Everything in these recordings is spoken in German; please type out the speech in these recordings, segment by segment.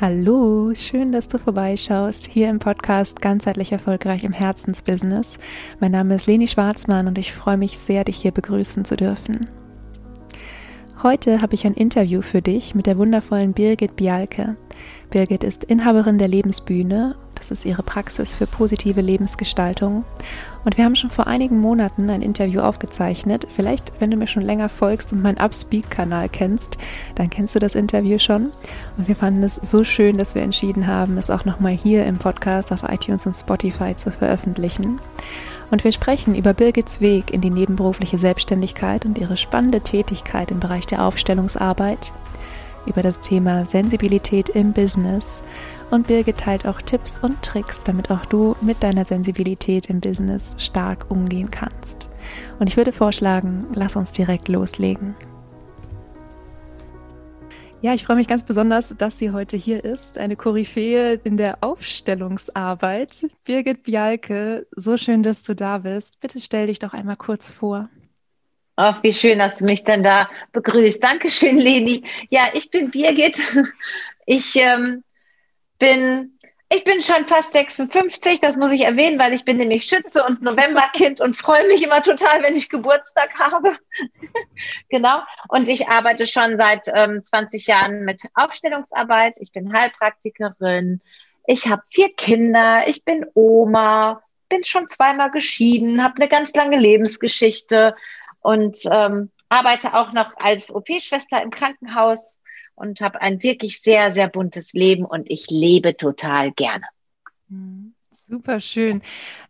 Hallo, schön, dass du vorbeischaust hier im Podcast Ganzheitlich Erfolgreich im Herzensbusiness. Mein Name ist Leni Schwarzmann und ich freue mich sehr, dich hier begrüßen zu dürfen. Heute habe ich ein Interview für dich mit der wundervollen Birgit Bialke. Birgit ist Inhaberin der Lebensbühne das ist ihre Praxis für positive Lebensgestaltung. Und wir haben schon vor einigen Monaten ein Interview aufgezeichnet. Vielleicht, wenn du mir schon länger folgst und meinen Upspeak-Kanal kennst, dann kennst du das Interview schon. Und wir fanden es so schön, dass wir entschieden haben, es auch nochmal hier im Podcast auf iTunes und Spotify zu veröffentlichen. Und wir sprechen über Birgits Weg in die nebenberufliche Selbstständigkeit und ihre spannende Tätigkeit im Bereich der Aufstellungsarbeit, über das Thema Sensibilität im Business und Birgit teilt auch Tipps und Tricks, damit auch du mit deiner Sensibilität im Business stark umgehen kannst. Und ich würde vorschlagen, lass uns direkt loslegen. Ja, ich freue mich ganz besonders, dass sie heute hier ist. Eine Koryphäe in der Aufstellungsarbeit. Birgit Bialke, so schön, dass du da bist. Bitte stell dich doch einmal kurz vor. Ach, wie schön, dass du mich dann da begrüßt. Dankeschön, Leni. Ja, ich bin Birgit. Ich ähm, bin, ich bin schon fast 56, das muss ich erwähnen, weil ich bin nämlich Schütze und Novemberkind und freue mich immer total, wenn ich Geburtstag habe. genau. Und ich arbeite schon seit ähm, 20 Jahren mit Aufstellungsarbeit. Ich bin Heilpraktikerin. Ich habe vier Kinder. Ich bin Oma. Bin schon zweimal geschieden. Habe eine ganz lange Lebensgeschichte und ähm, arbeite auch noch als OP-Schwester im Krankenhaus und habe ein wirklich sehr, sehr buntes Leben und ich lebe total gerne. Mhm. Super schön.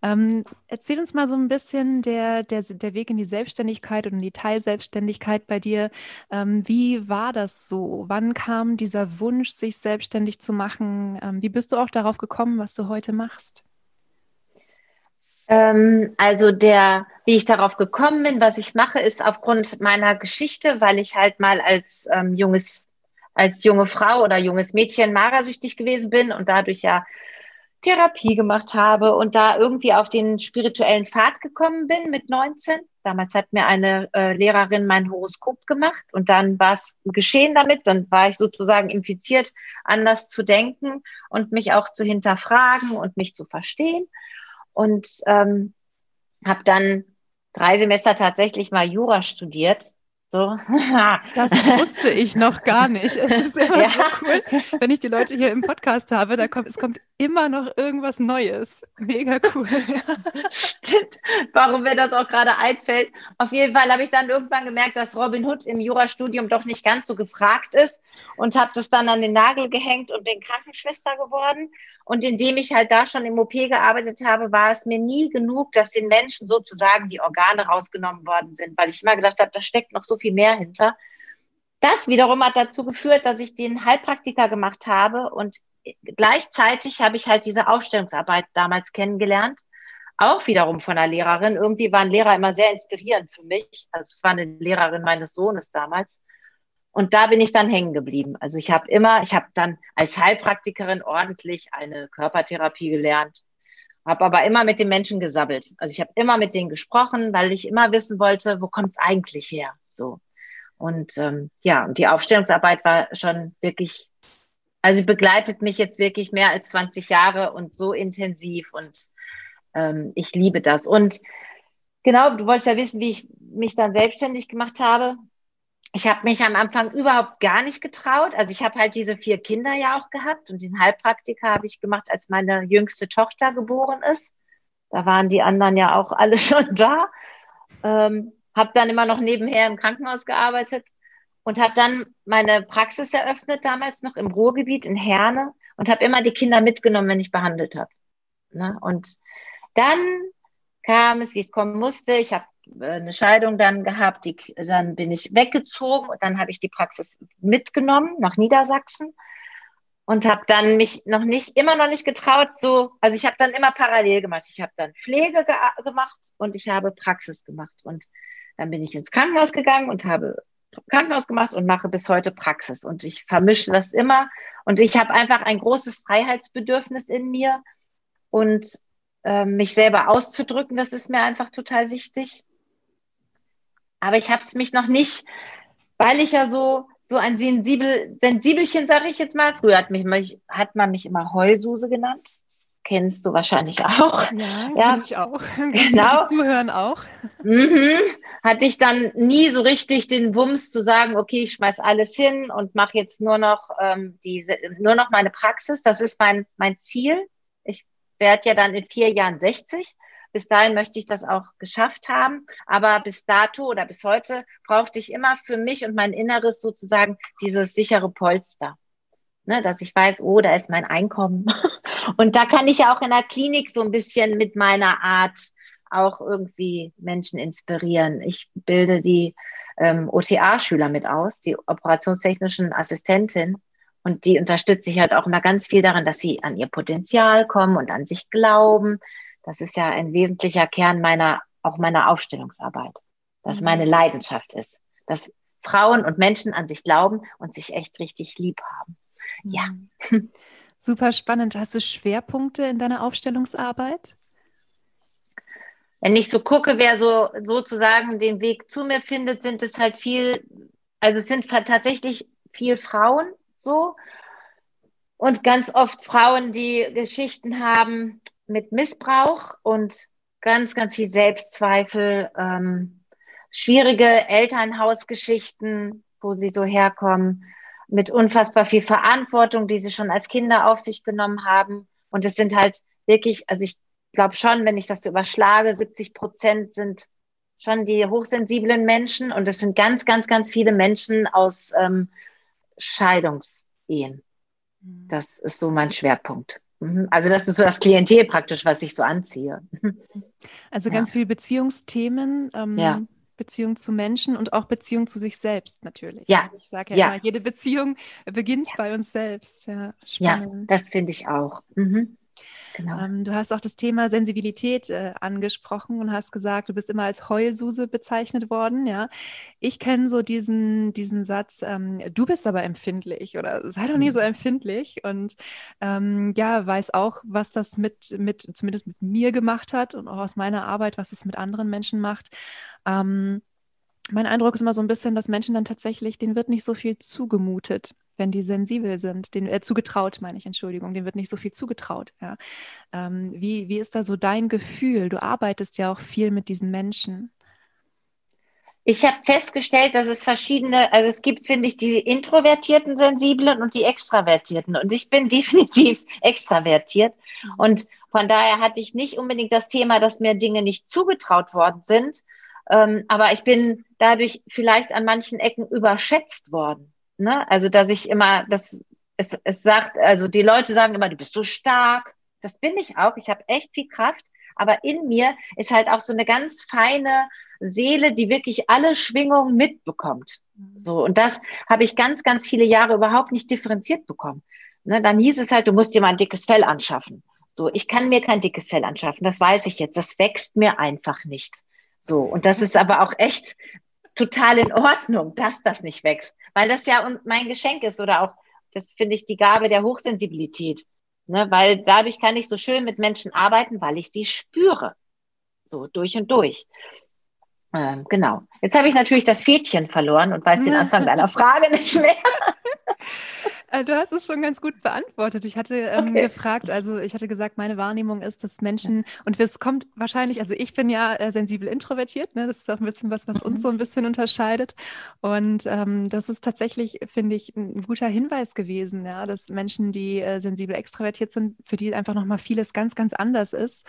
Ähm, erzähl uns mal so ein bisschen der, der, der Weg in die Selbstständigkeit und in die Teilselbstständigkeit bei dir. Ähm, wie war das so? Wann kam dieser Wunsch, sich selbstständig zu machen? Ähm, wie bist du auch darauf gekommen, was du heute machst? Ähm, also der, wie ich darauf gekommen bin, was ich mache, ist aufgrund meiner Geschichte, weil ich halt mal als ähm, junges als junge Frau oder junges Mädchen magersüchtig gewesen bin und dadurch ja Therapie gemacht habe und da irgendwie auf den spirituellen Pfad gekommen bin mit 19. Damals hat mir eine äh, Lehrerin mein Horoskop gemacht und dann war es geschehen damit. Dann war ich sozusagen infiziert, anders zu denken und mich auch zu hinterfragen und mich zu verstehen. Und ähm, habe dann drei Semester tatsächlich mal Jura studiert so. Das wusste ich noch gar nicht. Es ist immer ja. so cool, wenn ich die Leute hier im Podcast habe, da kommt, es kommt immer noch irgendwas Neues. Mega cool. Stimmt. Warum mir das auch gerade einfällt. Auf jeden Fall habe ich dann irgendwann gemerkt, dass Robin Hood im Jurastudium doch nicht ganz so gefragt ist und habe das dann an den Nagel gehängt und bin Krankenschwester geworden. Und indem ich halt da schon im OP gearbeitet habe, war es mir nie genug, dass den Menschen sozusagen die Organe rausgenommen worden sind, weil ich immer gedacht habe, da steckt noch so viel mehr hinter. Das wiederum hat dazu geführt, dass ich den Heilpraktiker gemacht habe und gleichzeitig habe ich halt diese Aufstellungsarbeit damals kennengelernt. Auch wiederum von einer Lehrerin. Irgendwie waren Lehrer immer sehr inspirierend für mich. Also es war eine Lehrerin meines Sohnes damals. Und da bin ich dann hängen geblieben. Also ich habe immer, ich habe dann als Heilpraktikerin ordentlich eine Körpertherapie gelernt, habe aber immer mit den Menschen gesabbelt. Also ich habe immer mit denen gesprochen, weil ich immer wissen wollte, wo kommt es eigentlich her? So. Und ähm, ja, und die Aufstellungsarbeit war schon wirklich, also begleitet mich jetzt wirklich mehr als 20 Jahre und so intensiv und ähm, ich liebe das. Und genau, du wolltest ja wissen, wie ich mich dann selbstständig gemacht habe ich habe mich am Anfang überhaupt gar nicht getraut. Also ich habe halt diese vier Kinder ja auch gehabt und den Heilpraktiker habe ich gemacht, als meine jüngste Tochter geboren ist. Da waren die anderen ja auch alle schon da. Ähm, habe dann immer noch nebenher im Krankenhaus gearbeitet und habe dann meine Praxis eröffnet, damals noch im Ruhrgebiet in Herne und habe immer die Kinder mitgenommen, wenn ich behandelt habe. Ne? Und dann kam es, wie es kommen musste. Ich habe äh, eine Scheidung dann gehabt, die, dann bin ich weggezogen und dann habe ich die Praxis mitgenommen nach Niedersachsen und habe dann mich noch nicht, immer noch nicht getraut, so, also ich habe dann immer parallel gemacht. Ich habe dann Pflege ge gemacht und ich habe Praxis gemacht und dann bin ich ins Krankenhaus gegangen und habe Krankenhaus gemacht und mache bis heute Praxis und ich vermische das immer und ich habe einfach ein großes Freiheitsbedürfnis in mir und äh, mich selber auszudrücken, das ist mir einfach total wichtig. Aber ich habe es mich noch nicht, weil ich ja so so ein sensibel, Sensibelchen, sage ich jetzt mal. Früher hat, mich, hat man mich immer Heulsuse genannt. Kennst du wahrscheinlich auch. Ja, ja. ich auch. Genau. Zuhören auch. Mhm. Hatte ich dann nie so richtig den Wumms zu sagen, okay, ich schmeiß alles hin und mache jetzt nur noch ähm, diese, nur noch meine Praxis. Das ist mein, mein Ziel. Ich werde ja dann in vier Jahren 60 bis dahin möchte ich das auch geschafft haben. Aber bis dato oder bis heute brauchte ich immer für mich und mein Inneres sozusagen dieses sichere Polster. Ne, dass ich weiß, oh, da ist mein Einkommen. Und da kann ich ja auch in der Klinik so ein bisschen mit meiner Art auch irgendwie Menschen inspirieren. Ich bilde die ähm, OTA-Schüler mit aus, die operationstechnischen Assistentin. Und die unterstütze ich halt auch immer ganz viel daran, dass sie an ihr Potenzial kommen und an sich glauben, das ist ja ein wesentlicher Kern meiner, auch meiner Aufstellungsarbeit, dass mhm. meine Leidenschaft ist, dass Frauen und Menschen an sich glauben und sich echt richtig lieb haben. Ja. Super spannend. Hast du Schwerpunkte in deiner Aufstellungsarbeit? Wenn ich so gucke, wer so sozusagen den Weg zu mir findet, sind es halt viel, also es sind tatsächlich viel Frauen so und ganz oft Frauen, die Geschichten haben, mit Missbrauch und ganz, ganz viel Selbstzweifel, ähm, schwierige Elternhausgeschichten, wo sie so herkommen, mit unfassbar viel Verantwortung, die sie schon als Kinder auf sich genommen haben. Und es sind halt wirklich, also ich glaube schon, wenn ich das so überschlage, 70 Prozent sind schon die hochsensiblen Menschen und es sind ganz, ganz, ganz viele Menschen aus ähm, Scheidungsehen. Mhm. Das ist so mein Schwerpunkt. Mhm. Also das ist so das Klientel praktisch, was ich so anziehe. Also ganz ja. viele Beziehungsthemen, ähm, ja. Beziehung zu Menschen und auch Beziehung zu sich selbst natürlich. Ja. Ich sage ja, ja, immer, jede Beziehung beginnt bei uns selbst. Ja, spannend. ja das finde ich auch. Mhm. Genau. Ähm, du hast auch das Thema Sensibilität äh, angesprochen und hast gesagt, du bist immer als Heulsuse bezeichnet worden. Ja, ich kenne so diesen, diesen Satz, ähm, du bist aber empfindlich oder sei doch nie so mhm. empfindlich und ähm, ja, weiß auch, was das mit, mit, zumindest mit mir gemacht hat und auch aus meiner Arbeit, was es mit anderen Menschen macht. Ähm, mein Eindruck ist immer so ein bisschen, dass Menschen dann tatsächlich, denen wird nicht so viel zugemutet wenn die sensibel sind, den äh, zugetraut, meine ich, Entschuldigung, dem wird nicht so viel zugetraut. Ja. Ähm, wie, wie ist da so dein Gefühl? Du arbeitest ja auch viel mit diesen Menschen. Ich habe festgestellt, dass es verschiedene, also es gibt, finde ich, die introvertierten Sensiblen und die extravertierten. Und ich bin definitiv extravertiert. Mhm. Und von daher hatte ich nicht unbedingt das Thema, dass mir Dinge nicht zugetraut worden sind. Ähm, aber ich bin dadurch vielleicht an manchen Ecken überschätzt worden. Ne? Also, dass ich immer, das, es, es sagt, also die Leute sagen immer, du bist so stark. Das bin ich auch. Ich habe echt viel Kraft. Aber in mir ist halt auch so eine ganz feine Seele, die wirklich alle Schwingungen mitbekommt. So. Und das habe ich ganz, ganz viele Jahre überhaupt nicht differenziert bekommen. Ne? Dann hieß es halt, du musst dir mal ein dickes Fell anschaffen. So. Ich kann mir kein dickes Fell anschaffen. Das weiß ich jetzt. Das wächst mir einfach nicht. So. Und das ist aber auch echt total in Ordnung, dass das nicht wächst, weil das ja mein Geschenk ist oder auch, das finde ich, die Gabe der Hochsensibilität. Ne? Weil dadurch kann ich so schön mit Menschen arbeiten, weil ich sie spüre. So durch und durch. Ähm, genau. Jetzt habe ich natürlich das Fädchen verloren und weiß den Anfang deiner Frage nicht mehr. Äh, du hast es schon ganz gut beantwortet. Ich hatte ähm, okay. gefragt, also ich hatte gesagt, meine Wahrnehmung ist, dass Menschen, und es kommt wahrscheinlich, also ich bin ja äh, sensibel introvertiert, ne? das ist auch ein bisschen was, was uns so ein bisschen unterscheidet. Und ähm, das ist tatsächlich, finde ich, ein guter Hinweis gewesen, ja, dass Menschen, die äh, sensibel extrovertiert sind, für die einfach nochmal vieles ganz, ganz anders ist,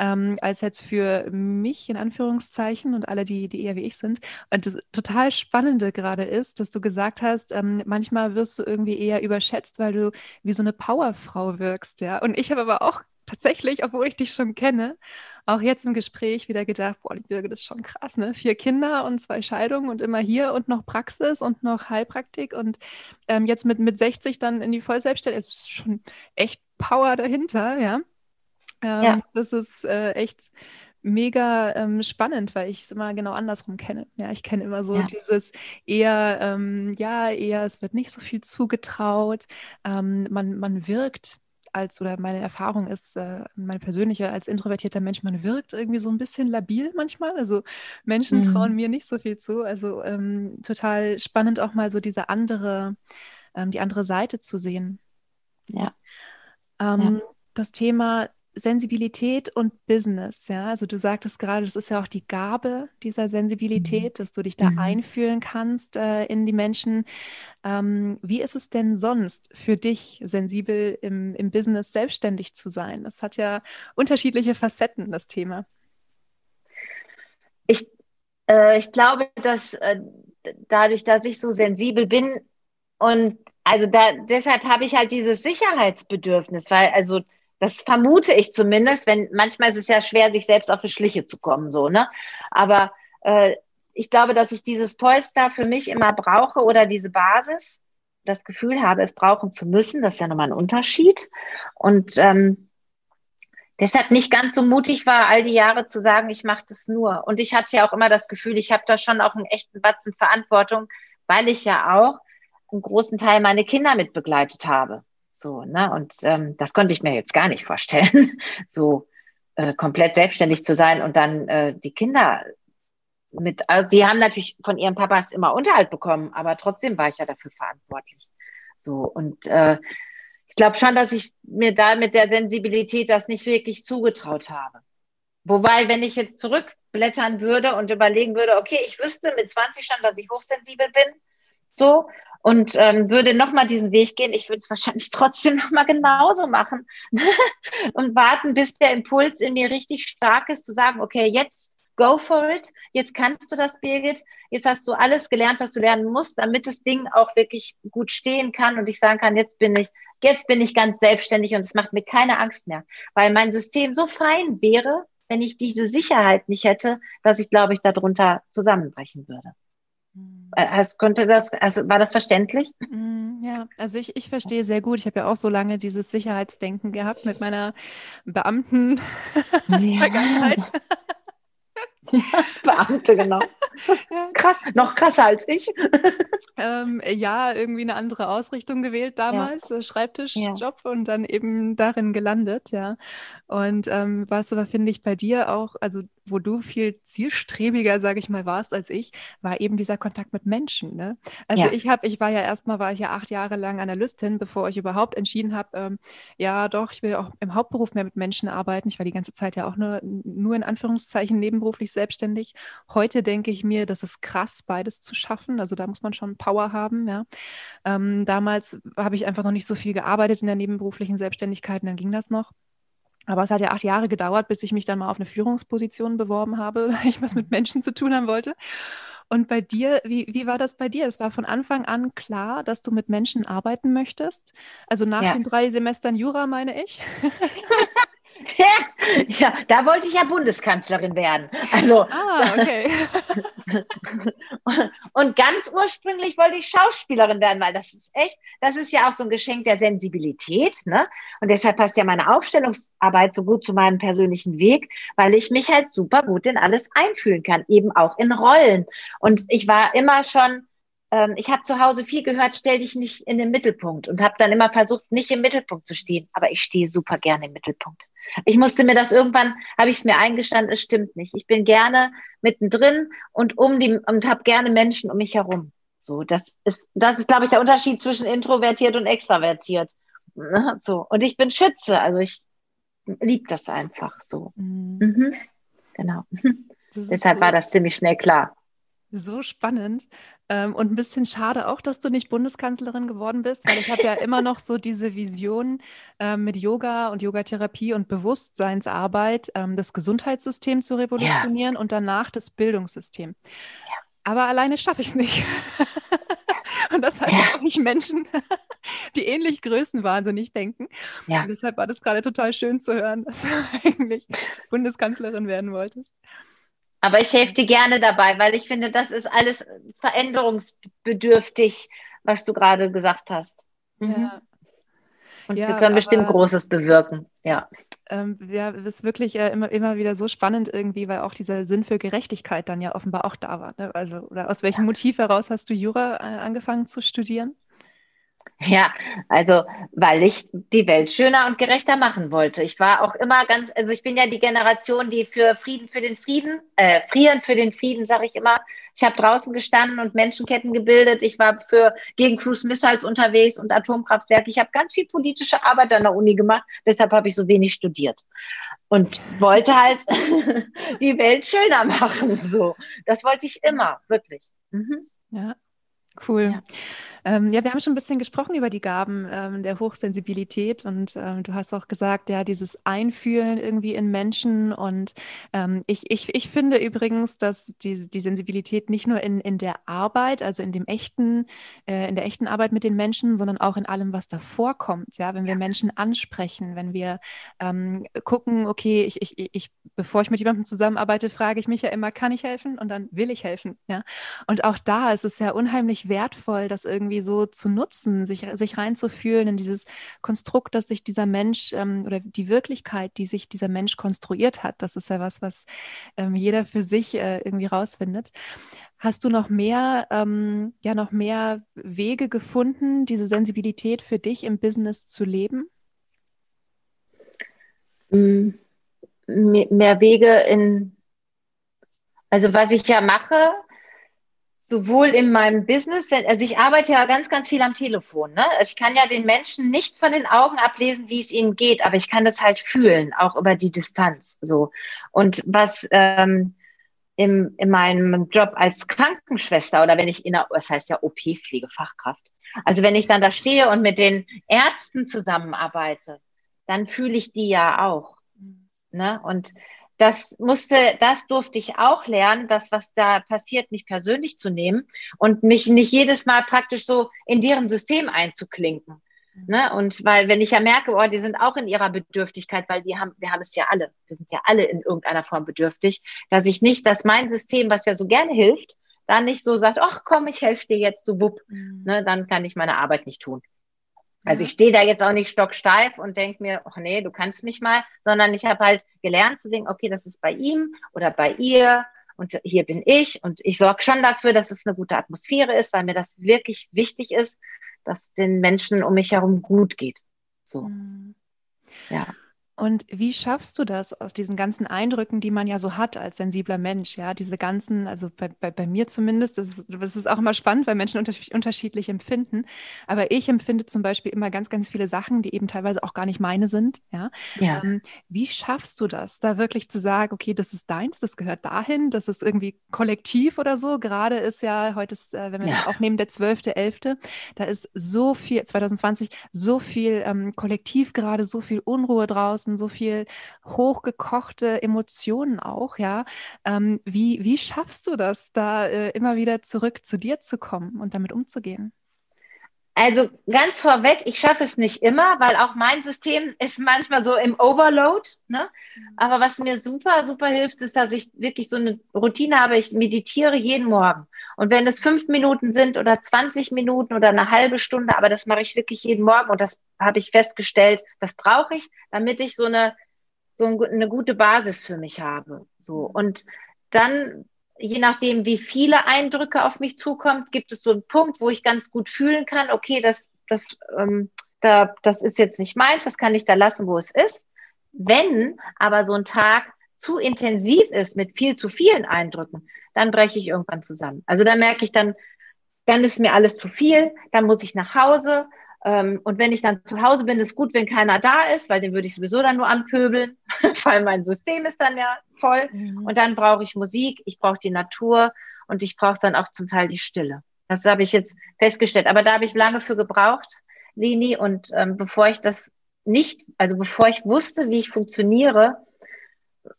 ähm, als jetzt für mich in Anführungszeichen und alle, die, die eher wie ich sind. Und das total Spannende gerade ist, dass du gesagt hast, ähm, manchmal wirst du irgendwie eher überschätzt, weil du wie so eine Powerfrau wirkst, ja. Und ich habe aber auch tatsächlich, obwohl ich dich schon kenne, auch jetzt im Gespräch wieder gedacht, boah, die Birgit ist schon krass, ne? Vier Kinder und zwei Scheidungen und immer hier und noch Praxis und noch Heilpraktik und ähm, jetzt mit, mit 60 dann in die Vollselbstständigkeit, es ist schon echt Power dahinter, ja. Ähm, ja. Das ist äh, echt mega ähm, spannend, weil ich es immer genau andersrum kenne. Ja, ich kenne immer so ja. dieses eher, ähm, ja, eher, es wird nicht so viel zugetraut. Ähm, man, man wirkt als, oder meine Erfahrung ist, äh, meine persönliche als introvertierter Mensch, man wirkt irgendwie so ein bisschen labil manchmal. Also Menschen mhm. trauen mir nicht so viel zu. Also ähm, total spannend auch mal so diese andere, ähm, die andere Seite zu sehen. Ja. Ähm, ja. Das Thema Sensibilität und Business, ja. Also du sagtest gerade, das ist ja auch die Gabe dieser Sensibilität, mhm. dass du dich da mhm. einfühlen kannst äh, in die Menschen. Ähm, wie ist es denn sonst für dich, sensibel im, im Business selbstständig zu sein? Das hat ja unterschiedliche Facetten, das Thema. Ich, äh, ich glaube, dass äh, dadurch, dass ich so sensibel bin und also da deshalb habe ich halt dieses Sicherheitsbedürfnis, weil also das vermute ich zumindest, wenn manchmal ist es ja schwer, sich selbst auf die Schliche zu kommen, so, ne? Aber äh, ich glaube, dass ich dieses Polster für mich immer brauche oder diese Basis, das Gefühl habe, es brauchen zu müssen. Das ist ja nochmal ein Unterschied. Und ähm, deshalb nicht ganz so mutig war, all die Jahre zu sagen, ich mache das nur. Und ich hatte ja auch immer das Gefühl, ich habe da schon auch einen echten Batzen Verantwortung, weil ich ja auch einen großen Teil meine Kinder mit begleitet habe. So, ne? Und ähm, das konnte ich mir jetzt gar nicht vorstellen, so äh, komplett selbstständig zu sein und dann äh, die Kinder mit, also die haben natürlich von ihren Papas immer Unterhalt bekommen, aber trotzdem war ich ja dafür verantwortlich. So, und äh, ich glaube schon, dass ich mir da mit der Sensibilität das nicht wirklich zugetraut habe. Wobei, wenn ich jetzt zurückblättern würde und überlegen würde, okay, ich wüsste mit 20 schon, dass ich hochsensibel bin, so, und ähm, würde nochmal diesen Weg gehen. Ich würde es wahrscheinlich trotzdem nochmal genauso machen und warten, bis der Impuls in mir richtig stark ist, zu sagen, okay, jetzt go for it, jetzt kannst du das, Birgit, jetzt hast du alles gelernt, was du lernen musst, damit das Ding auch wirklich gut stehen kann und ich sagen kann, jetzt bin ich, jetzt bin ich ganz selbstständig und es macht mir keine Angst mehr, weil mein System so fein wäre, wenn ich diese Sicherheit nicht hätte, dass ich, glaube ich, darunter zusammenbrechen würde. Also konnte das, also war das verständlich? Hm, ja, also ich, ich verstehe sehr gut. Ich habe ja auch so lange dieses Sicherheitsdenken gehabt mit meiner Beamten-Vergangenheit. Ja. Beamte, genau. Krass, noch krasser als ich. Ähm, ja, irgendwie eine andere Ausrichtung gewählt damals, ja. Schreibtischjob ja. und dann eben darin gelandet, ja. Und ähm, was aber finde ich bei dir auch, also wo du viel zielstrebiger, sage ich mal, warst als ich, war eben dieser Kontakt mit Menschen. Ne? Also ja. ich habe, ich war ja erstmal, war ich ja acht Jahre lang Analystin, bevor ich überhaupt entschieden habe, ähm, ja doch, ich will auch im Hauptberuf mehr mit Menschen arbeiten. Ich war die ganze Zeit ja auch nur, nur in Anführungszeichen nebenberuflich selbstständig. Heute denke ich mir, das ist krass, beides zu schaffen. Also da muss man schon Power haben. Ja? Ähm, damals habe ich einfach noch nicht so viel gearbeitet in der nebenberuflichen Selbstständigkeit und dann ging das noch. Aber es hat ja acht Jahre gedauert, bis ich mich dann mal auf eine Führungsposition beworben habe, weil ich was mit Menschen zu tun haben wollte. Und bei dir, wie, wie war das bei dir? Es war von Anfang an klar, dass du mit Menschen arbeiten möchtest. Also nach ja. den drei Semestern Jura, meine ich. ja, da wollte ich ja Bundeskanzlerin werden. Also, ah, okay. und ganz ursprünglich wollte ich Schauspielerin werden, weil das ist echt, das ist ja auch so ein Geschenk der Sensibilität, ne? Und deshalb passt ja meine Aufstellungsarbeit so gut zu meinem persönlichen Weg, weil ich mich halt super gut in alles einfühlen kann, eben auch in Rollen. Und ich war immer schon ähm, ich habe zu Hause viel gehört, stell dich nicht in den Mittelpunkt und habe dann immer versucht, nicht im Mittelpunkt zu stehen. Aber ich stehe super gerne im Mittelpunkt. Ich musste mir das irgendwann, habe ich es mir eingestanden, es stimmt nicht. Ich bin gerne mittendrin und um die und habe gerne Menschen um mich herum. So, das ist, das ist, glaube ich, der Unterschied zwischen introvertiert und extravertiert. Ne, so. Und ich bin Schütze, also ich liebe das einfach so. Mhm. Mhm. Genau. Deshalb so war das ziemlich schnell klar. So spannend ähm, und ein bisschen schade auch, dass du nicht Bundeskanzlerin geworden bist, weil ich habe ja immer noch so diese Vision äh, mit Yoga und Yogatherapie und Bewusstseinsarbeit, ähm, das Gesundheitssystem zu revolutionieren ja. und danach das Bildungssystem. Ja. Aber alleine schaffe ich es nicht. und das halt ja. auch nicht Menschen, die ähnlich größenwahnsinnig denken. Ja. Und deshalb war das gerade total schön zu hören, dass du eigentlich Bundeskanzlerin werden wolltest. Aber ich helfe dir gerne dabei, weil ich finde, das ist alles veränderungsbedürftig, was du gerade gesagt hast. Mhm. Ja. Und ja, wir können bestimmt Großes bewirken. Ja. Ähm, ja, es ist wirklich äh, immer, immer wieder so spannend irgendwie, weil auch dieser Sinn für Gerechtigkeit dann ja offenbar auch da war. Ne? Also, oder aus welchem ja. Motiv heraus hast du Jura äh, angefangen zu studieren? Ja, also weil ich die Welt schöner und gerechter machen wollte. Ich war auch immer ganz, also ich bin ja die Generation, die für Frieden für den Frieden, äh, frieren für den Frieden, sage ich immer. Ich habe draußen gestanden und Menschenketten gebildet. Ich war für gegen Cruise Missiles unterwegs und Atomkraftwerke. Ich habe ganz viel politische Arbeit an der Uni gemacht. Deshalb habe ich so wenig studiert und wollte halt die Welt schöner machen. So, das wollte ich immer, wirklich. Mhm. Ja, cool. Ja. Ähm, ja, wir haben schon ein bisschen gesprochen über die Gaben ähm, der Hochsensibilität und ähm, du hast auch gesagt, ja, dieses Einfühlen irgendwie in Menschen und ähm, ich, ich, ich finde übrigens, dass die, die Sensibilität nicht nur in, in der Arbeit, also in dem echten, äh, in der echten Arbeit mit den Menschen, sondern auch in allem, was davor kommt, ja, wenn wir Menschen ansprechen, wenn wir ähm, gucken, okay, ich, ich, ich, bevor ich mit jemandem zusammenarbeite, frage ich mich ja immer, kann ich helfen? Und dann will ich helfen, ja. Und auch da ist es ja unheimlich wertvoll, dass irgendwie irgendwie so zu nutzen, sich, sich reinzufühlen in dieses Konstrukt, das sich dieser Mensch ähm, oder die Wirklichkeit, die sich dieser Mensch konstruiert hat. Das ist ja was, was ähm, jeder für sich äh, irgendwie rausfindet. Hast du noch mehr, ähm, ja, noch mehr Wege gefunden, diese Sensibilität für dich im Business zu leben? Mm, mehr Wege in, also was ich ja mache, sowohl in meinem Business, wenn, also ich arbeite ja ganz, ganz viel am Telefon. Ne? Also ich kann ja den Menschen nicht von den Augen ablesen, wie es ihnen geht, aber ich kann das halt fühlen, auch über die Distanz. So. Und was ähm, im, in meinem Job als Krankenschwester oder wenn ich in der, das heißt ja OP-Pflegefachkraft, also wenn ich dann da stehe und mit den Ärzten zusammenarbeite, dann fühle ich die ja auch. Ne? Und das musste, das durfte ich auch lernen, das, was da passiert, nicht persönlich zu nehmen und mich nicht jedes Mal praktisch so in deren System einzuklinken. Ne? Und weil, wenn ich ja merke, oh, die sind auch in ihrer Bedürftigkeit, weil die haben, wir haben es ja alle, wir sind ja alle in irgendeiner Form bedürftig, dass ich nicht, dass mein System, was ja so gerne hilft, dann nicht so sagt, ach komm, ich helfe dir jetzt so wupp, mhm. ne, dann kann ich meine Arbeit nicht tun. Also ich stehe da jetzt auch nicht stocksteif und denke mir, ach nee, du kannst mich mal, sondern ich habe halt gelernt zu sehen, okay, das ist bei ihm oder bei ihr und hier bin ich und ich sorge schon dafür, dass es eine gute Atmosphäre ist, weil mir das wirklich wichtig ist, dass den Menschen um mich herum gut geht. So. Mhm. Ja. Und wie schaffst du das aus diesen ganzen Eindrücken, die man ja so hat als sensibler Mensch? Ja, diese ganzen, also bei, bei, bei mir zumindest, das ist, das ist auch immer spannend, weil Menschen unter, unterschiedlich empfinden. Aber ich empfinde zum Beispiel immer ganz, ganz viele Sachen, die eben teilweise auch gar nicht meine sind. Ja. ja. Ähm, wie schaffst du das, da wirklich zu sagen, okay, das ist deins, das gehört dahin, das ist irgendwie kollektiv oder so? Gerade ist ja, heute ist, äh, wenn wir ja. das aufnehmen, der 12.11., da ist so viel, 2020, so viel ähm, kollektiv gerade, so viel Unruhe draußen Herzen, so viel hochgekochte Emotionen auch, ja. Ähm, wie, wie schaffst du das, da äh, immer wieder zurück zu dir zu kommen und damit umzugehen? Also ganz vorweg, ich schaffe es nicht immer, weil auch mein System ist manchmal so im Overload. Ne? Aber was mir super, super hilft, ist, dass ich wirklich so eine Routine habe. Ich meditiere jeden Morgen. Und wenn es fünf Minuten sind oder 20 Minuten oder eine halbe Stunde, aber das mache ich wirklich jeden Morgen und das habe ich festgestellt, das brauche ich, damit ich so eine, so eine gute Basis für mich habe. So. Und dann je nachdem, wie viele Eindrücke auf mich zukommt, gibt es so einen Punkt, wo ich ganz gut fühlen kann, okay, das, das, ähm, da, das ist jetzt nicht meins, das kann ich da lassen, wo es ist. Wenn aber so ein Tag zu intensiv ist mit viel zu vielen Eindrücken, dann breche ich irgendwann zusammen. Also da merke ich dann, dann ist mir alles zu viel, dann muss ich nach Hause, und wenn ich dann zu Hause bin, ist gut, wenn keiner da ist, weil den würde ich sowieso dann nur anpöbeln, weil mein System ist dann ja voll. Mhm. Und dann brauche ich Musik, ich brauche die Natur und ich brauche dann auch zum Teil die Stille. Das habe ich jetzt festgestellt. Aber da habe ich lange für gebraucht, Lini. Und ähm, bevor ich das nicht, also bevor ich wusste, wie ich funktioniere,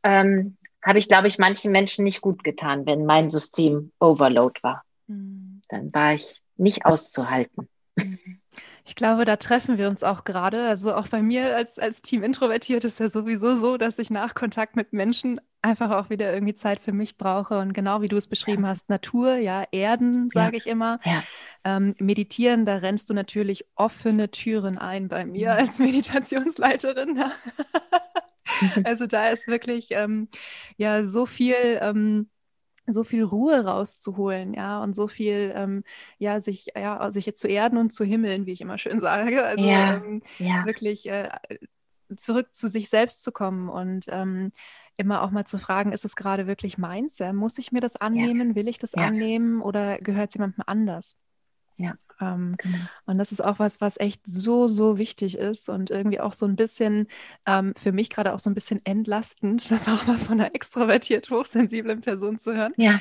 ähm, habe ich, glaube ich, manchen Menschen nicht gut getan, wenn mein System Overload war. Mhm. Dann war ich nicht auszuhalten. Mhm. Ich glaube, da treffen wir uns auch gerade. Also auch bei mir als, als Team introvertiert ist ja sowieso so, dass ich nach Kontakt mit Menschen einfach auch wieder irgendwie Zeit für mich brauche. Und genau wie du es beschrieben ja. hast, Natur, ja, Erden, sage ja. ich immer. Ja. Ähm, meditieren, da rennst du natürlich offene Türen ein bei mir mhm. als Meditationsleiterin. also da ist wirklich ähm, ja so viel. Ähm, so viel Ruhe rauszuholen, ja, und so viel, ähm, ja, sich, ja, sich jetzt zu erden und zu himmeln, wie ich immer schön sage. Also ja, ähm, ja. wirklich äh, zurück zu sich selbst zu kommen und ähm, immer auch mal zu fragen, ist es gerade wirklich meins? Muss ich mir das annehmen? Ja. Will ich das annehmen oder gehört es jemandem anders? Ja. Ähm, genau. Und das ist auch was, was echt so, so wichtig ist und irgendwie auch so ein bisschen ähm, für mich gerade auch so ein bisschen entlastend, das auch mal von einer extrovertiert hochsensiblen Person zu hören. Ja.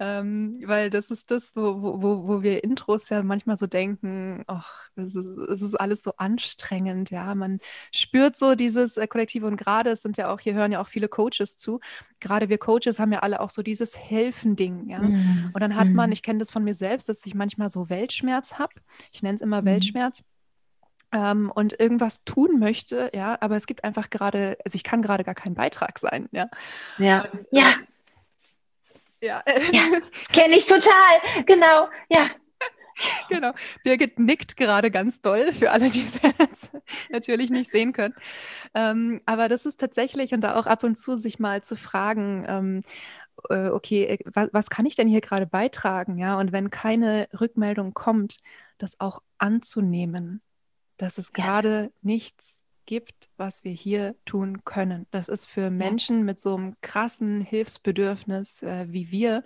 Ähm, weil das ist das, wo, wo, wo wir Intros ja manchmal so denken, ach, es ist, es ist alles so anstrengend, ja. Man spürt so dieses äh, Kollektive und gerade, es sind ja auch, hier hören ja auch viele Coaches zu, gerade wir Coaches haben ja alle auch so dieses Helfen-Ding, ja. Mhm. Und dann hat man, mhm. ich kenne das von mir selbst, dass ich manchmal so Weltschmerz habe. Ich nenne es immer mhm. Weltschmerz. Ähm, und irgendwas tun möchte, ja, aber es gibt einfach gerade, also ich kann gerade gar kein Beitrag sein, ja. Ja. Und, ja. Ja, ja kenne ich total, genau, ja. Genau. Birgit nickt gerade ganz doll für alle, die es natürlich nicht sehen können. Ähm, aber das ist tatsächlich und da auch ab und zu sich mal zu fragen, ähm, äh, okay, äh, was, was, kann ich denn hier gerade beitragen? Ja, und wenn keine Rückmeldung kommt, das auch anzunehmen, dass es gerade ja. nichts gibt, was wir hier tun können. Das ist für Menschen mit so einem krassen Hilfsbedürfnis äh, wie wir,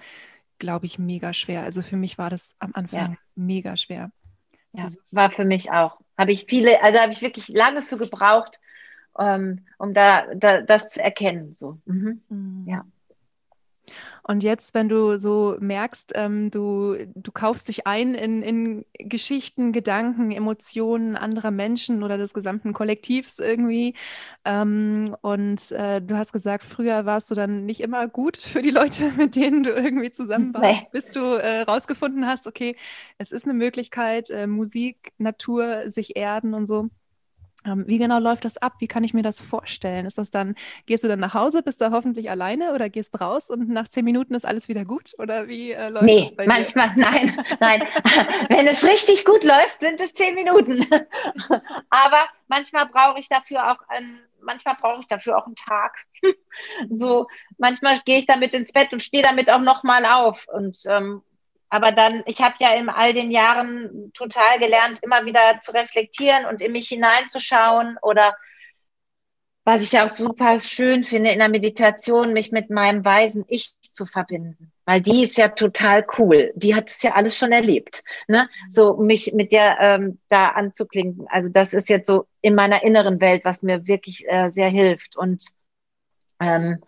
glaube ich, mega schwer. Also für mich war das am Anfang ja. mega schwer. Ja, Dieses war für mich auch. Habe ich viele, also habe ich wirklich lange so gebraucht, ähm, um da, da, das zu erkennen. So. Mhm. Mhm. Ja. Und jetzt, wenn du so merkst, ähm, du, du kaufst dich ein in, in Geschichten, Gedanken, Emotionen anderer Menschen oder des gesamten Kollektivs irgendwie. Ähm, und äh, du hast gesagt, früher warst du dann nicht immer gut für die Leute, mit denen du irgendwie zusammen warst, nee. bis du äh, rausgefunden hast, okay, es ist eine Möglichkeit, äh, Musik, Natur, sich erden und so. Ähm, wie genau läuft das ab? Wie kann ich mir das vorstellen? Ist das dann, gehst du dann nach Hause, bist da hoffentlich alleine oder gehst raus und nach zehn Minuten ist alles wieder gut? Oder wie äh, läuft nee, das bei dir? manchmal, nein, nein. Wenn es richtig gut läuft, sind es zehn Minuten. Aber manchmal brauche ich dafür auch ein, manchmal brauche ich dafür auch einen Tag. so, manchmal gehe ich damit ins Bett und stehe damit auch nochmal auf und ähm, aber dann, ich habe ja in all den Jahren total gelernt, immer wieder zu reflektieren und in mich hineinzuschauen oder was ich ja auch super schön finde in der Meditation, mich mit meinem weisen Ich zu verbinden. Weil die ist ja total cool. Die hat es ja alles schon erlebt. Ne? So mich mit der ähm, da anzuklingen. Also das ist jetzt so in meiner inneren Welt, was mir wirklich äh, sehr hilft. Und ähm,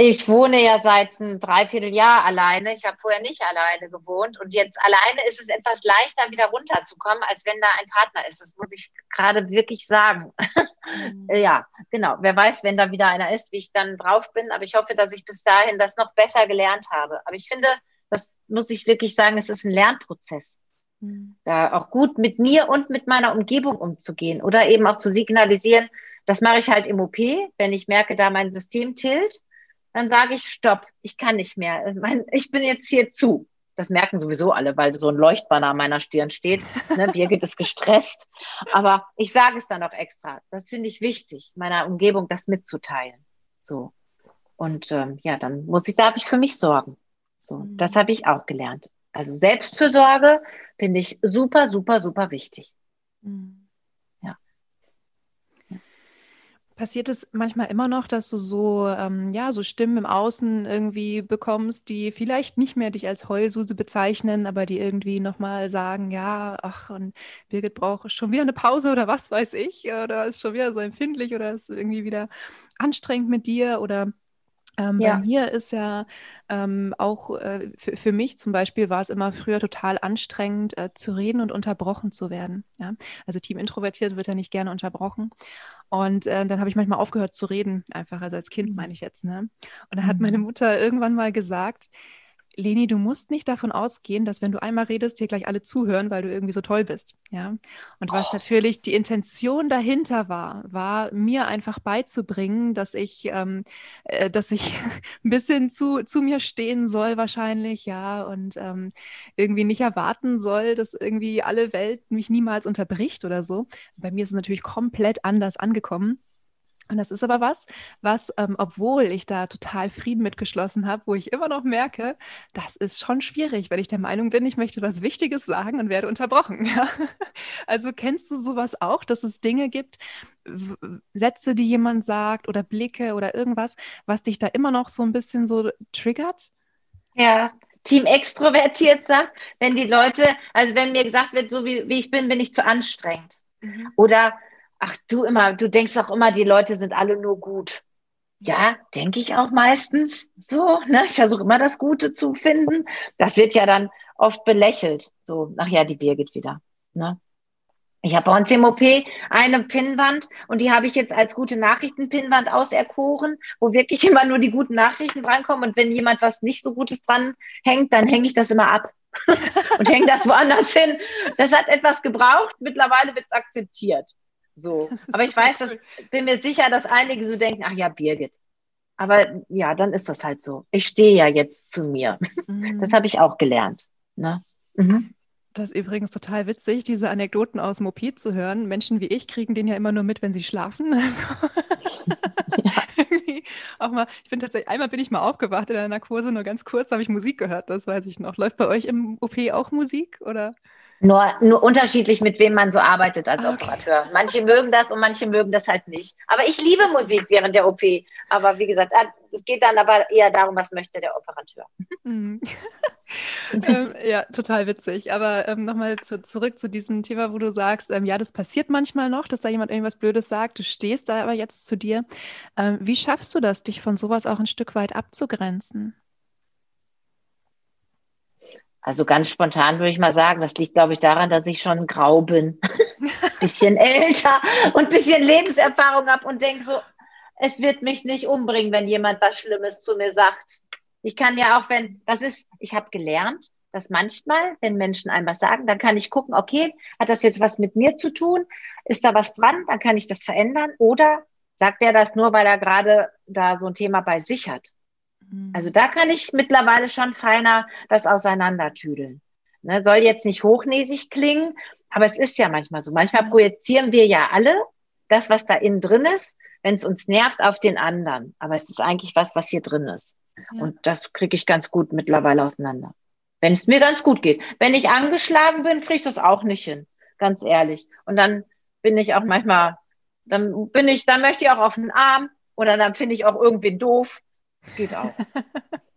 ich wohne ja seit ein Dreivierteljahr alleine. Ich habe vorher nicht alleine gewohnt. Und jetzt alleine ist es etwas leichter, wieder runterzukommen, als wenn da ein Partner ist. Das muss ich gerade wirklich sagen. Mhm. ja, genau. Wer weiß, wenn da wieder einer ist, wie ich dann drauf bin. Aber ich hoffe, dass ich bis dahin das noch besser gelernt habe. Aber ich finde, das muss ich wirklich sagen, es ist ein Lernprozess. Mhm. Da auch gut mit mir und mit meiner Umgebung umzugehen oder eben auch zu signalisieren, das mache ich halt im OP, wenn ich merke, da mein System tilt dann sage ich Stopp, ich kann nicht mehr. Ich bin jetzt hier zu. Das merken sowieso alle, weil so ein Leuchtbanner an meiner Stirn steht. Ne, Birgit ist gestresst. Aber ich sage es dann auch extra. Das finde ich wichtig, meiner Umgebung das mitzuteilen. So. Und ähm, ja, dann muss ich, darf ich für mich sorgen. So, mhm. das habe ich auch gelernt. Also Selbstfürsorge finde ich super, super, super wichtig. Mhm. Passiert es manchmal immer noch, dass du so, ähm, ja, so Stimmen im Außen irgendwie bekommst, die vielleicht nicht mehr dich als Heulsuse bezeichnen, aber die irgendwie nochmal sagen, ja, ach, und Birgit braucht schon wieder eine Pause oder was weiß ich, oder ist schon wieder so empfindlich oder ist irgendwie wieder anstrengend mit dir oder ähm, ja. Bei mir ist ja ähm, auch äh, für, mich zum Beispiel war es immer früher total anstrengend äh, zu reden und unterbrochen zu werden. Ja? Also Team introvertiert wird ja nicht gerne unterbrochen. Und äh, dann habe ich manchmal aufgehört zu reden, einfach, also als Kind mhm. meine ich jetzt. Ne? Und da hat meine mhm. Mutter irgendwann mal gesagt, Leni, du musst nicht davon ausgehen, dass wenn du einmal redest, dir gleich alle zuhören, weil du irgendwie so toll bist. Ja. Und was oh. natürlich die Intention dahinter war, war mir einfach beizubringen, dass ich, ähm, äh, dass ich ein bisschen zu, zu mir stehen soll, wahrscheinlich, ja, und ähm, irgendwie nicht erwarten soll, dass irgendwie alle Welt mich niemals unterbricht oder so. Bei mir ist es natürlich komplett anders angekommen. Und das ist aber was, was, ähm, obwohl ich da total Frieden mitgeschlossen habe, wo ich immer noch merke, das ist schon schwierig, weil ich der Meinung bin, ich möchte was Wichtiges sagen und werde unterbrochen. Ja? Also kennst du sowas auch, dass es Dinge gibt, Sätze, die jemand sagt oder Blicke oder irgendwas, was dich da immer noch so ein bisschen so triggert? Ja, Team extrovertiert sagt, wenn die Leute, also wenn mir gesagt wird, so wie, wie ich bin, bin ich zu anstrengend. Mhm. Oder ach du immer, du denkst auch immer, die Leute sind alle nur gut. Ja, denke ich auch meistens so. Ne? Ich versuche immer das Gute zu finden. Das wird ja dann oft belächelt. So, ach ja, die Birgit wieder. Ne? Ich habe bei uns im OP eine Pinnwand und die habe ich jetzt als gute Nachrichten-Pinnwand auserkoren, wo wirklich immer nur die guten Nachrichten drankommen. Und wenn jemand was nicht so Gutes dran hängt, dann hänge ich das immer ab und hänge das woanders hin. Das hat etwas gebraucht. Mittlerweile wird es akzeptiert. So. Aber ich weiß, dass, bin mir sicher, dass einige so denken, ach ja, Birgit. Aber ja, dann ist das halt so. Ich stehe ja jetzt zu mir. Mhm. Das habe ich auch gelernt. Ne? Mhm. Das ist übrigens total witzig, diese Anekdoten aus Moped zu hören. Menschen wie ich kriegen den ja immer nur mit, wenn sie schlafen. Also ja. auch mal, ich bin tatsächlich, einmal bin ich mal aufgewacht in der Narkose, nur ganz kurz habe ich Musik gehört, das weiß ich noch. Läuft bei euch im OP auch Musik oder? Nur, nur unterschiedlich, mit wem man so arbeitet als okay. Operateur. Manche mögen das und manche mögen das halt nicht. Aber ich liebe Musik während der OP. Aber wie gesagt, ah, es geht dann aber eher darum, was möchte der Operateur. Mhm. ähm, ja, total witzig. Aber ähm, nochmal zu, zurück zu diesem Thema, wo du sagst, ähm, ja, das passiert manchmal noch, dass da jemand irgendwas Blödes sagt. Du stehst da aber jetzt zu dir. Ähm, wie schaffst du das, dich von sowas auch ein Stück weit abzugrenzen? Also ganz spontan würde ich mal sagen, das liegt, glaube ich, daran, dass ich schon grau bin. bisschen älter und bisschen Lebenserfahrung habe und denke so, es wird mich nicht umbringen, wenn jemand was Schlimmes zu mir sagt. Ich kann ja auch, wenn, das ist, ich habe gelernt, dass manchmal, wenn Menschen einem was sagen, dann kann ich gucken, okay, hat das jetzt was mit mir zu tun? Ist da was dran? Dann kann ich das verändern. Oder sagt er das nur, weil er gerade da so ein Thema bei sich hat? Mhm. Also da kann ich mittlerweile schon feiner das auseinandertüdeln. Ne, soll jetzt nicht hochnäsig klingen, aber es ist ja manchmal so. Manchmal projizieren wir ja alle das, was da innen drin ist, wenn es uns nervt, auf den anderen. Aber es ist eigentlich was, was hier drin ist. Ja. Und das kriege ich ganz gut mittlerweile auseinander. Wenn es mir ganz gut geht. Wenn ich angeschlagen bin, kriege ich das auch nicht hin. Ganz ehrlich. Und dann bin ich auch manchmal, dann bin ich, dann möchte ich auch auf den Arm oder dann finde ich auch irgendwen doof. Geht auch.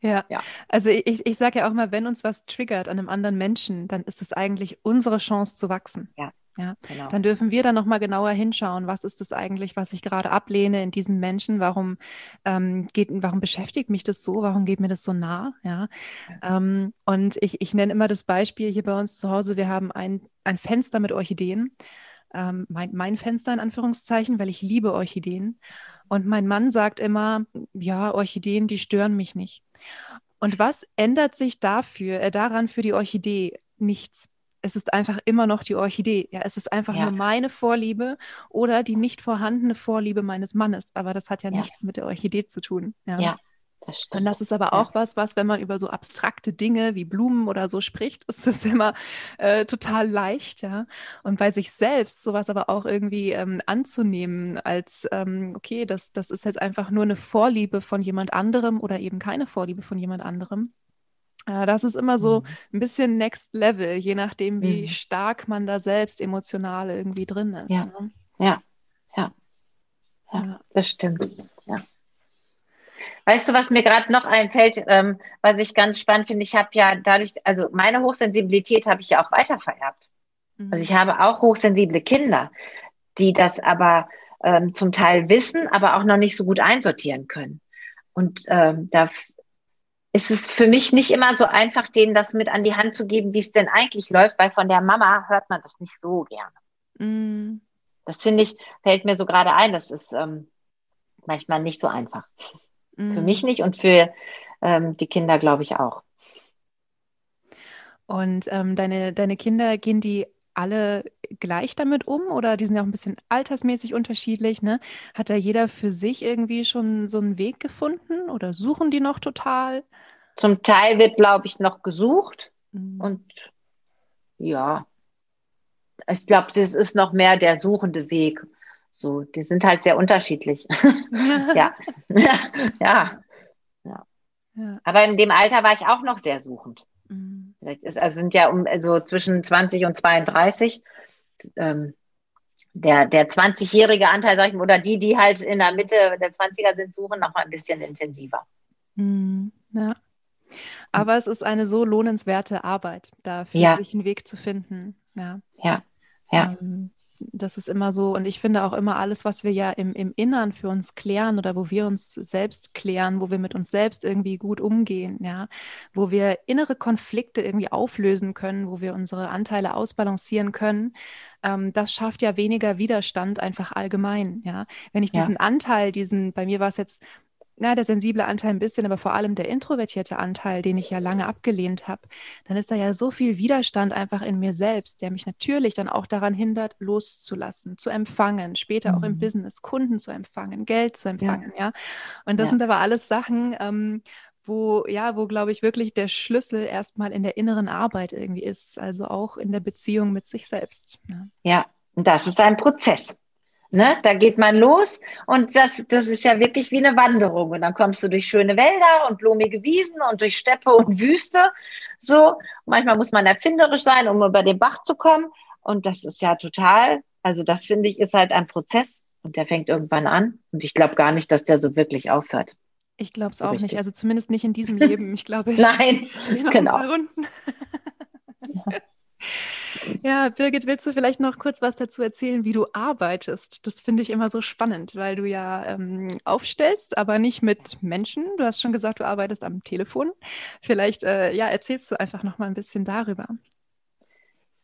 ja. ja, also ich, ich sage ja auch mal, wenn uns was triggert an einem anderen Menschen, dann ist es eigentlich unsere Chance zu wachsen. Ja. Ja, genau. dann dürfen wir da nochmal genauer hinschauen, was ist das eigentlich, was ich gerade ablehne in diesem Menschen, warum ähm, geht, warum beschäftigt mich das so, warum geht mir das so nah, ja. ja. Ähm, und ich, ich nenne immer das Beispiel hier bei uns zu Hause, wir haben ein, ein Fenster mit Orchideen, ähm, mein, mein Fenster in Anführungszeichen, weil ich liebe Orchideen. Und mein Mann sagt immer, ja, Orchideen, die stören mich nicht. Und was ändert sich dafür, äh, daran für die Orchidee? Nichts. Es ist einfach immer noch die Orchidee. Ja, es ist einfach ja. nur meine Vorliebe oder die nicht vorhandene Vorliebe meines Mannes. Aber das hat ja, ja. nichts mit der Orchidee zu tun. Ja. ja. Und das ist aber auch was, was, wenn man über so abstrakte Dinge wie Blumen oder so spricht, ist das immer äh, total leicht, ja. Und bei sich selbst sowas aber auch irgendwie ähm, anzunehmen als, ähm, okay, das, das ist jetzt einfach nur eine Vorliebe von jemand anderem oder eben keine Vorliebe von jemand anderem. Äh, das ist immer so mhm. ein bisschen Next Level, je nachdem, wie mhm. stark man da selbst emotional irgendwie drin ist. Ja, ne? ja, ja, ja, ja, das stimmt. Weißt du, was mir gerade noch einfällt, ähm, was ich ganz spannend finde? Ich habe ja dadurch, also meine Hochsensibilität habe ich ja auch weitervererbt. Mhm. Also ich habe auch hochsensible Kinder, die das aber ähm, zum Teil wissen, aber auch noch nicht so gut einsortieren können. Und ähm, da ist es für mich nicht immer so einfach, denen das mit an die Hand zu geben, wie es denn eigentlich läuft, weil von der Mama hört man das nicht so gerne. Mhm. Das finde ich, fällt mir so gerade ein, das ist ähm, manchmal nicht so einfach. Mhm. Für mich nicht und für ähm, die Kinder, glaube ich, auch. Und ähm, deine, deine Kinder, gehen die alle gleich damit um oder die sind ja auch ein bisschen altersmäßig unterschiedlich, ne? Hat da jeder für sich irgendwie schon so einen Weg gefunden oder suchen die noch total? Zum Teil wird, glaube ich, noch gesucht mhm. und ja, ich glaube, das ist noch mehr der suchende Weg. So, die sind halt sehr unterschiedlich. ja. ja. ja. Ja. Aber in dem Alter war ich auch noch sehr suchend. Mhm. Vielleicht ist, also sind ja um also zwischen 20 und 32. Ähm, der, der 20-jährige Anteil, sag ich mal, oder die, die halt in der Mitte der 20er sind, suchen noch mal ein bisschen intensiver. Mhm. Ja. Aber es ist eine so lohnenswerte Arbeit, da für ja. sich einen Weg zu finden. Ja. Ja. ja. Ähm, das ist immer so. Und ich finde auch immer alles, was wir ja im, im Innern für uns klären oder wo wir uns selbst klären, wo wir mit uns selbst irgendwie gut umgehen, ja, wo wir innere Konflikte irgendwie auflösen können, wo wir unsere Anteile ausbalancieren können, ähm, das schafft ja weniger Widerstand einfach allgemein, ja. Wenn ich diesen ja. Anteil, diesen, bei mir war es jetzt na, der sensible Anteil ein bisschen, aber vor allem der introvertierte Anteil, den ich ja lange abgelehnt habe, dann ist da ja so viel Widerstand einfach in mir selbst, der mich natürlich dann auch daran hindert, loszulassen, zu empfangen, später mhm. auch im mhm. Business Kunden zu empfangen, Geld zu empfangen, ja. ja? Und das ja. sind aber alles Sachen, ähm, wo, ja, wo, glaube ich, wirklich der Schlüssel erstmal in der inneren Arbeit irgendwie ist, also auch in der Beziehung mit sich selbst. Ja, ja und das ist ein Prozess. Ne? Da geht man los und das, das ist ja wirklich wie eine Wanderung. Und dann kommst du durch schöne Wälder und blumige Wiesen und durch Steppe und Wüste. So, manchmal muss man erfinderisch sein, um über den Bach zu kommen. Und das ist ja total, also das finde ich, ist halt ein Prozess und der fängt irgendwann an. Und ich glaube gar nicht, dass der so wirklich aufhört. Ich glaube es so auch richtig. nicht. Also zumindest nicht in diesem Leben. Ich glaube, Nein, genau. Ja, Birgit, willst du vielleicht noch kurz was dazu erzählen, wie du arbeitest? Das finde ich immer so spannend, weil du ja ähm, aufstellst, aber nicht mit Menschen. Du hast schon gesagt, du arbeitest am Telefon. Vielleicht äh, ja, erzählst du einfach noch mal ein bisschen darüber.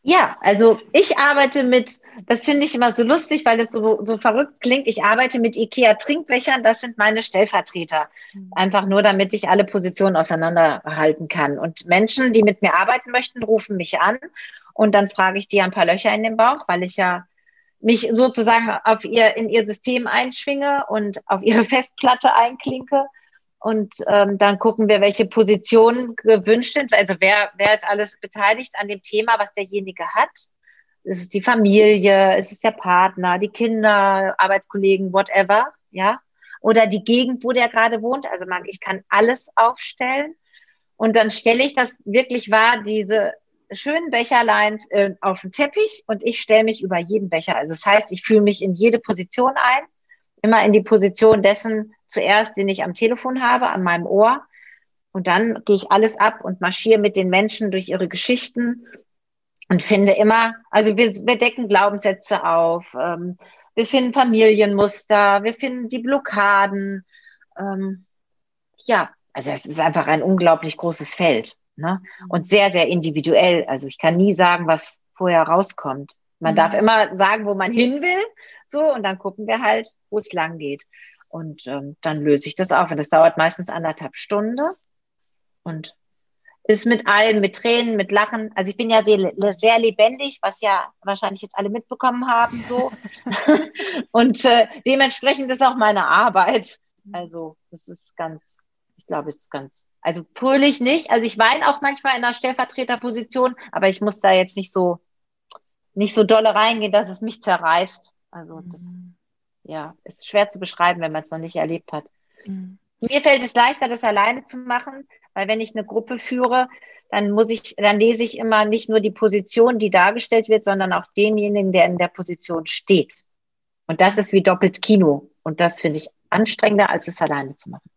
Ja, also ich arbeite mit, das finde ich immer so lustig, weil es so, so verrückt klingt. Ich arbeite mit IKEA Trinkwächern, das sind meine Stellvertreter. Mhm. Einfach nur, damit ich alle Positionen auseinanderhalten kann. Und Menschen, die mit mir arbeiten möchten, rufen mich an und dann frage ich die ein paar Löcher in den Bauch, weil ich ja mich sozusagen auf ihr, in ihr System einschwinge und auf ihre Festplatte einklinke. Und ähm, dann gucken wir, welche Positionen gewünscht sind. Also wer, wer ist alles beteiligt an dem Thema, was derjenige hat. Es ist die Familie, es ist der Partner, die Kinder, Arbeitskollegen, whatever, ja. Oder die Gegend, wo der gerade wohnt. Also man, ich kann alles aufstellen. Und dann stelle ich das wirklich wahr, diese schönen Becherleins äh, auf den Teppich und ich stelle mich über jeden Becher. Also das heißt, ich fühle mich in jede Position ein, immer in die Position dessen zuerst, den ich am Telefon habe, an meinem Ohr. Und dann gehe ich alles ab und marschiere mit den Menschen durch ihre Geschichten und finde immer, also wir, wir decken Glaubenssätze auf, ähm, wir finden Familienmuster, wir finden die Blockaden. Ähm, ja, also es ist einfach ein unglaublich großes Feld. Ne? Und sehr, sehr individuell. Also ich kann nie sagen, was vorher rauskommt. Man mhm. darf immer sagen, wo man hin will, so, und dann gucken wir halt, wo es lang geht. Und ähm, dann löse ich das auf. Und das dauert meistens anderthalb Stunden. Und ist mit allen, mit Tränen, mit Lachen. Also ich bin ja sehr, sehr lebendig, was ja wahrscheinlich jetzt alle mitbekommen haben, so. und äh, dementsprechend ist auch meine Arbeit. Also das ist ganz, ich glaube, es ist ganz also fröhlich nicht. Also ich weine auch manchmal in einer Stellvertreterposition, aber ich muss da jetzt nicht so, nicht so dolle reingehen, dass es mich zerreißt. Also das, mhm. ja, ist schwer zu beschreiben, wenn man es noch nicht erlebt hat. Mhm. Mir fällt es leichter, das alleine zu machen, weil wenn ich eine Gruppe führe, dann muss ich, dann lese ich immer nicht nur die Position, die dargestellt wird, sondern auch denjenigen, der in der Position steht. Und das ist wie doppelt Kino. Und das finde ich anstrengender, als es alleine zu machen.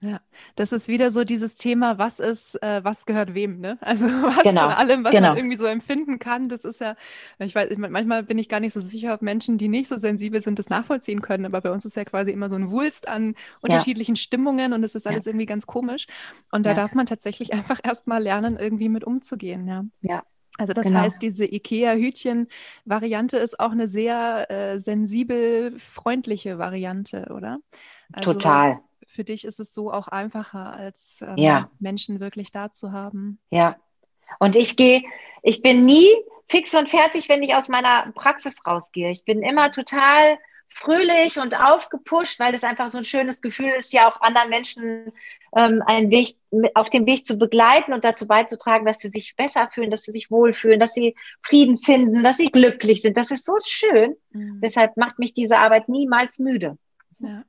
Ja, das ist wieder so dieses Thema, was ist, äh, was gehört wem, ne? Also was genau. von allem, was genau. man irgendwie so empfinden kann, das ist ja, ich weiß, ich, manchmal bin ich gar nicht so sicher, ob Menschen, die nicht so sensibel sind, das nachvollziehen können. Aber bei uns ist ja quasi immer so ein Wulst an unterschiedlichen ja. Stimmungen und es ist alles ja. irgendwie ganz komisch. Und da ja. darf man tatsächlich einfach erstmal lernen, irgendwie mit umzugehen, ja. Ja. Also das genau. heißt, diese IKEA-Hütchen-Variante ist auch eine sehr äh, sensibel freundliche Variante, oder? Also, Total für dich ist es so auch einfacher, als ähm, ja. Menschen wirklich da zu haben. Ja. Und ich gehe, ich bin nie fix und fertig, wenn ich aus meiner Praxis rausgehe. Ich bin immer total fröhlich und aufgepusht, weil es einfach so ein schönes Gefühl ist, ja auch anderen Menschen ähm, einen Weg, auf dem Weg zu begleiten und dazu beizutragen, dass sie sich besser fühlen, dass sie sich wohlfühlen, dass sie Frieden finden, dass sie glücklich sind. Das ist so schön. Mhm. Deshalb macht mich diese Arbeit niemals müde. Ja.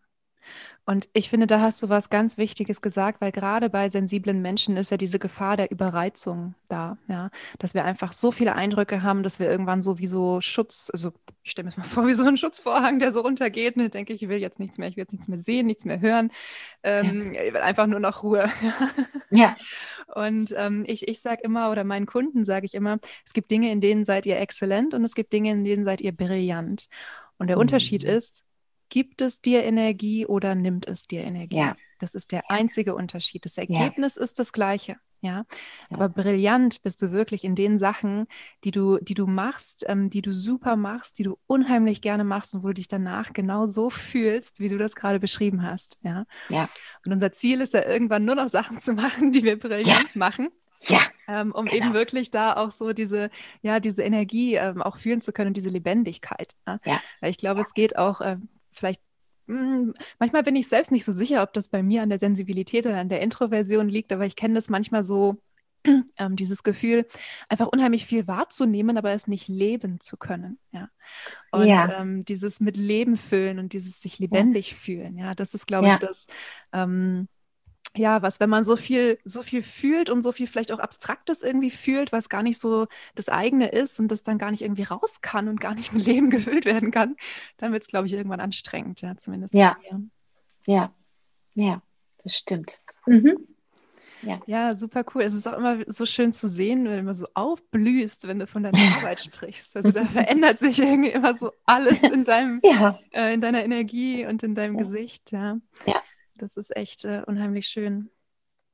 Und ich finde, da hast du was ganz Wichtiges gesagt, weil gerade bei sensiblen Menschen ist ja diese Gefahr der Überreizung da, ja, dass wir einfach so viele Eindrücke haben, dass wir irgendwann so wie so Schutz, also ich stelle mir das mal vor, wie so ein Schutzvorhang, der so runtergeht und ich denke, ich will jetzt nichts mehr, ich will jetzt nichts mehr sehen, nichts mehr hören, ähm, ja. ich will einfach nur noch Ruhe. ja. Und ähm, ich, ich sage immer, oder meinen Kunden sage ich immer, es gibt Dinge, in denen seid ihr exzellent und es gibt Dinge, in denen seid ihr brillant. Und der mhm. Unterschied ist, gibt es dir Energie oder nimmt es dir Energie? Ja. Das ist der einzige Unterschied. Das Ergebnis ja. ist das gleiche. Ja? aber brillant bist du wirklich in den Sachen, die du, die du machst, ähm, die du super machst, die du unheimlich gerne machst und wo du dich danach genau so fühlst, wie du das gerade beschrieben hast. Ja. ja. Und unser Ziel ist ja irgendwann nur noch Sachen zu machen, die wir brillant machen. Ja. Ähm, um genau. eben wirklich da auch so diese, ja, diese Energie ähm, auch fühlen zu können und diese Lebendigkeit. Ja? ja. Ich glaube, ja. es geht auch, äh, vielleicht hm, manchmal bin ich selbst nicht so sicher, ob das bei mir an der Sensibilität oder an der Introversion liegt, aber ich kenne das manchmal so, ähm, dieses Gefühl, einfach unheimlich viel wahrzunehmen, aber es nicht leben zu können. Ja. Und ja. Ähm, dieses mit Leben füllen und dieses sich lebendig ja. fühlen, ja, das ist, glaube ja. ich, das. Ähm, ja, was, wenn man so viel, so viel fühlt und so viel vielleicht auch Abstraktes irgendwie fühlt, was gar nicht so das eigene ist und das dann gar nicht irgendwie raus kann und gar nicht mit Leben gefüllt werden kann, dann wird es, glaube ich, irgendwann anstrengend, ja, zumindest. Ja. Ja, ja, das stimmt. Mhm. Ja. ja, super cool. Es ist auch immer so schön zu sehen, wenn du so aufblühst, wenn du von deiner Arbeit sprichst. Also da verändert sich irgendwie immer so alles in deinem, ja. äh, in deiner Energie und in deinem ja. Gesicht. Ja. Das ist echt äh, unheimlich schön.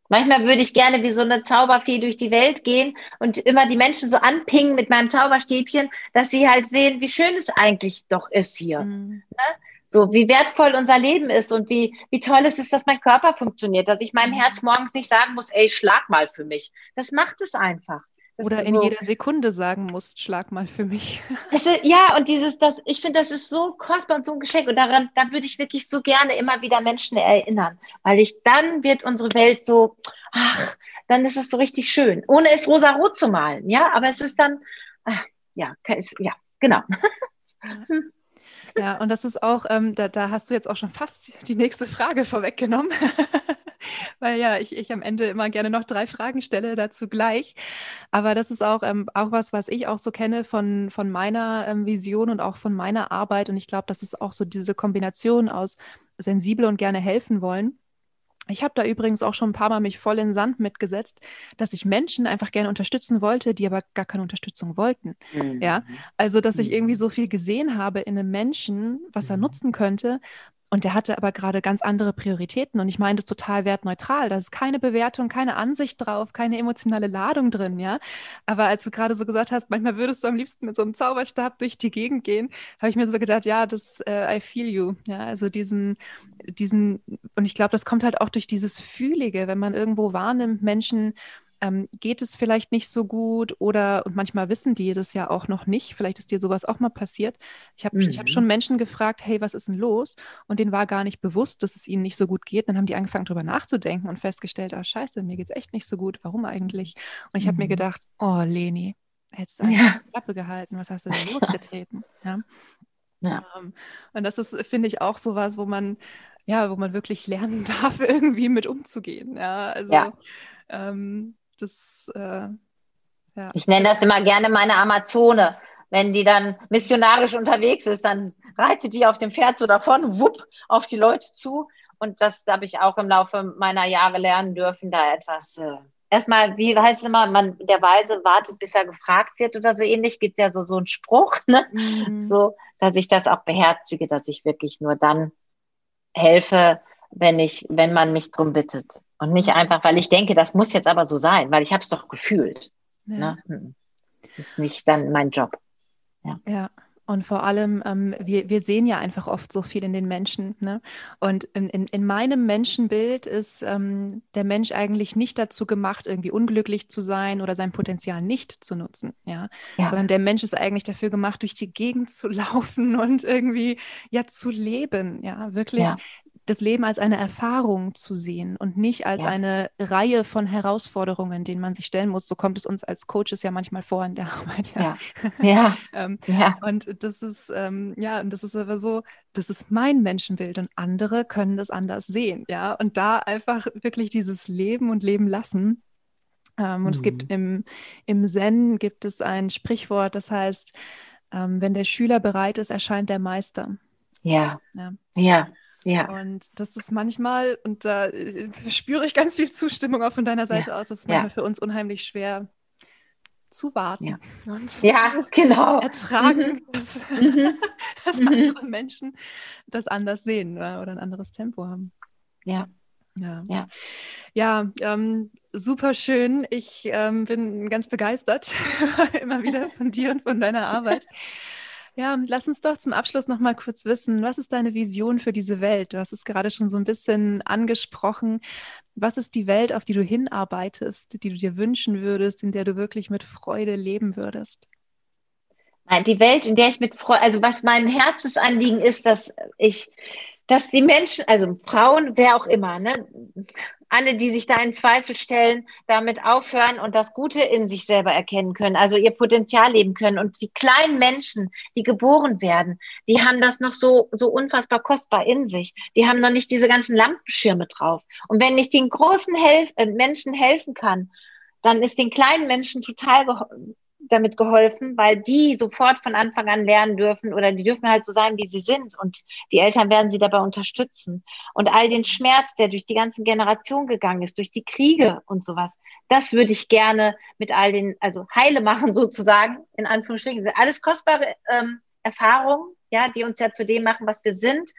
Manchmal würde ich gerne wie so eine Zauberfee durch die Welt gehen und immer die Menschen so anpingen mit meinem Zauberstäbchen, dass sie halt sehen, wie schön es eigentlich doch ist hier. Mhm. Ne? So, wie wertvoll unser Leben ist und wie, wie toll es ist, dass mein Körper funktioniert, dass ich meinem mhm. Herz morgens nicht sagen muss, ey, schlag mal für mich. Das macht es einfach. Das Oder in so, jeder Sekunde sagen musst, schlag mal für mich. Ist, ja, und dieses, das, ich finde, das ist so kostbar und so ein Geschenk. Und daran, da würde ich wirklich so gerne immer wieder Menschen erinnern. Weil ich, dann wird unsere Welt so, ach, dann ist es so richtig schön. Ohne es rosa-rot zu malen, ja, aber es ist dann, ach, ja, ist, ja, genau. Ja, und das ist auch, ähm, da, da hast du jetzt auch schon fast die nächste Frage vorweggenommen. weil ja, ich, ich am Ende immer gerne noch drei Fragen stelle, dazu gleich. Aber das ist auch, ähm, auch was, was ich auch so kenne von, von meiner ähm, Vision und auch von meiner Arbeit. Und ich glaube, das ist auch so diese Kombination aus sensibel und gerne helfen wollen. Ich habe da übrigens auch schon ein paar Mal mich voll in den Sand mitgesetzt, dass ich Menschen einfach gerne unterstützen wollte, die aber gar keine Unterstützung wollten. Mhm. Ja, also dass ich irgendwie mhm. so viel gesehen habe in einem Menschen, was er mhm. nutzen könnte, und der hatte aber gerade ganz andere Prioritäten. Und ich meine das total wertneutral. Da ist keine Bewertung, keine Ansicht drauf, keine emotionale Ladung drin, ja. Aber als du gerade so gesagt hast, manchmal würdest du am liebsten mit so einem Zauberstab durch die Gegend gehen, habe ich mir so gedacht, ja, das, äh, I feel you. Ja, also diesen, diesen, und ich glaube, das kommt halt auch durch dieses Fühlige, wenn man irgendwo wahrnimmt, Menschen, ähm, geht es vielleicht nicht so gut oder und manchmal wissen die das ja auch noch nicht. Vielleicht ist dir sowas auch mal passiert. Ich habe mhm. hab schon Menschen gefragt, hey, was ist denn los? Und denen war gar nicht bewusst, dass es ihnen nicht so gut geht. Dann haben die angefangen, darüber nachzudenken und festgestellt, ah, scheiße, mir geht es echt nicht so gut. Warum eigentlich? Und ich habe mir mhm. gedacht, oh, Leni, hättest du eine ja. Klappe gehalten, was hast du denn losgetreten? Ja. ja. Um, ähm, und das ist, finde ich, auch sowas, wo man, ja, wo man wirklich lernen darf, irgendwie mit umzugehen. Ja, also ja. Ähm, das, äh, ja. Ich nenne das immer gerne meine Amazone. Wenn die dann missionarisch unterwegs ist, dann reitet die auf dem Pferd so davon, wupp, auf die Leute zu. Und das habe ich auch im Laufe meiner Jahre lernen dürfen, da etwas. Äh, erstmal, wie heißt es immer, man, der Weise wartet, bis er gefragt wird oder so ähnlich, gibt ja so, so einen Spruch, ne? Mhm. So, dass ich das auch beherzige, dass ich wirklich nur dann helfe, wenn ich, wenn man mich drum bittet. Und nicht einfach, weil ich denke, das muss jetzt aber so sein, weil ich habe es doch gefühlt. Ja. Ne? Hm. Ist nicht dann mein Job. Ja. ja. Und vor allem, ähm, wir, wir sehen ja einfach oft so viel in den Menschen. Ne? Und in, in, in meinem Menschenbild ist ähm, der Mensch eigentlich nicht dazu gemacht, irgendwie unglücklich zu sein oder sein Potenzial nicht zu nutzen. Ja? ja. Sondern der Mensch ist eigentlich dafür gemacht, durch die Gegend zu laufen und irgendwie ja zu leben. Ja, wirklich ja das Leben als eine Erfahrung zu sehen und nicht als ja. eine Reihe von Herausforderungen, denen man sich stellen muss. So kommt es uns als Coaches ja manchmal vor in der Arbeit. Ja. Ja. ähm, ja. Und das ist, ähm, ja, und das ist aber so, das ist mein Menschenbild und andere können das anders sehen. Ja. Und da einfach wirklich dieses Leben und Leben lassen. Ähm, und mhm. es gibt mhm. im, im Zen gibt es ein Sprichwort, das heißt, ähm, wenn der Schüler bereit ist, erscheint der Meister. Ja. Ja. ja. Ja. Und das ist manchmal, und da äh, spüre ich ganz viel Zustimmung auch von deiner Seite ja. aus, das ist manchmal ja. für uns unheimlich schwer zu warten ja. und ja, zu genau. ertragen, mhm. dass, mhm. dass mhm. andere Menschen das anders sehen oder, oder ein anderes Tempo haben. Ja. Ja, ja. ja ähm, super schön. Ich ähm, bin ganz begeistert immer wieder von dir und von deiner Arbeit. Ja, lass uns doch zum Abschluss noch mal kurz wissen, was ist deine Vision für diese Welt? Du hast es gerade schon so ein bisschen angesprochen. Was ist die Welt, auf die du hinarbeitest, die du dir wünschen würdest, in der du wirklich mit Freude leben würdest? Die Welt, in der ich mit Freude, also was mein Herzensanliegen ist, dass ich dass die Menschen, also Frauen, wer auch immer, ne, alle, die sich da in Zweifel stellen, damit aufhören und das Gute in sich selber erkennen können, also ihr Potenzial leben können. Und die kleinen Menschen, die geboren werden, die haben das noch so, so unfassbar kostbar in sich. Die haben noch nicht diese ganzen Lampenschirme drauf. Und wenn ich den großen Helf äh, Menschen helfen kann, dann ist den kleinen Menschen total damit geholfen, weil die sofort von Anfang an lernen dürfen oder die dürfen halt so sein, wie sie sind und die Eltern werden sie dabei unterstützen. Und all den Schmerz, der durch die ganzen Generationen gegangen ist, durch die Kriege und sowas, das würde ich gerne mit all den, also heile machen sozusagen, in Anführungsstrichen. Das sind alles kostbare ähm, Erfahrungen, ja, die uns ja zu dem machen, was wir sind,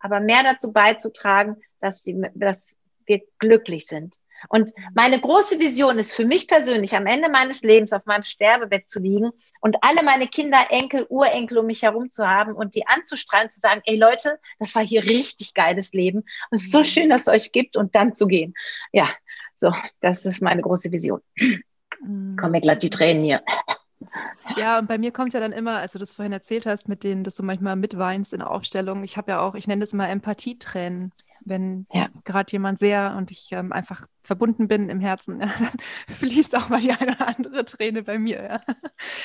aber mehr dazu beizutragen, dass, sie, dass wir glücklich sind. Und meine große Vision ist für mich persönlich, am Ende meines Lebens auf meinem Sterbebett zu liegen und alle meine Kinder, Enkel, Urenkel um mich herum zu haben und die anzustrahlen, zu sagen, ey Leute, das war hier richtig geiles Leben. Und es ist so mhm. schön, dass es euch gibt und dann zu gehen. Ja, so, das ist meine große Vision. Mhm. Kommen mir glatt die Tränen hier. Ja, und bei mir kommt ja dann immer, als du das vorhin erzählt hast, mit denen, dass du manchmal mitweinst in der Aufstellung. Ich habe ja auch, ich nenne das immer Empathietränen wenn ja. gerade jemand sehr und ich ähm, einfach verbunden bin im Herzen, ja, dann fließt auch mal die eine oder andere Träne bei mir.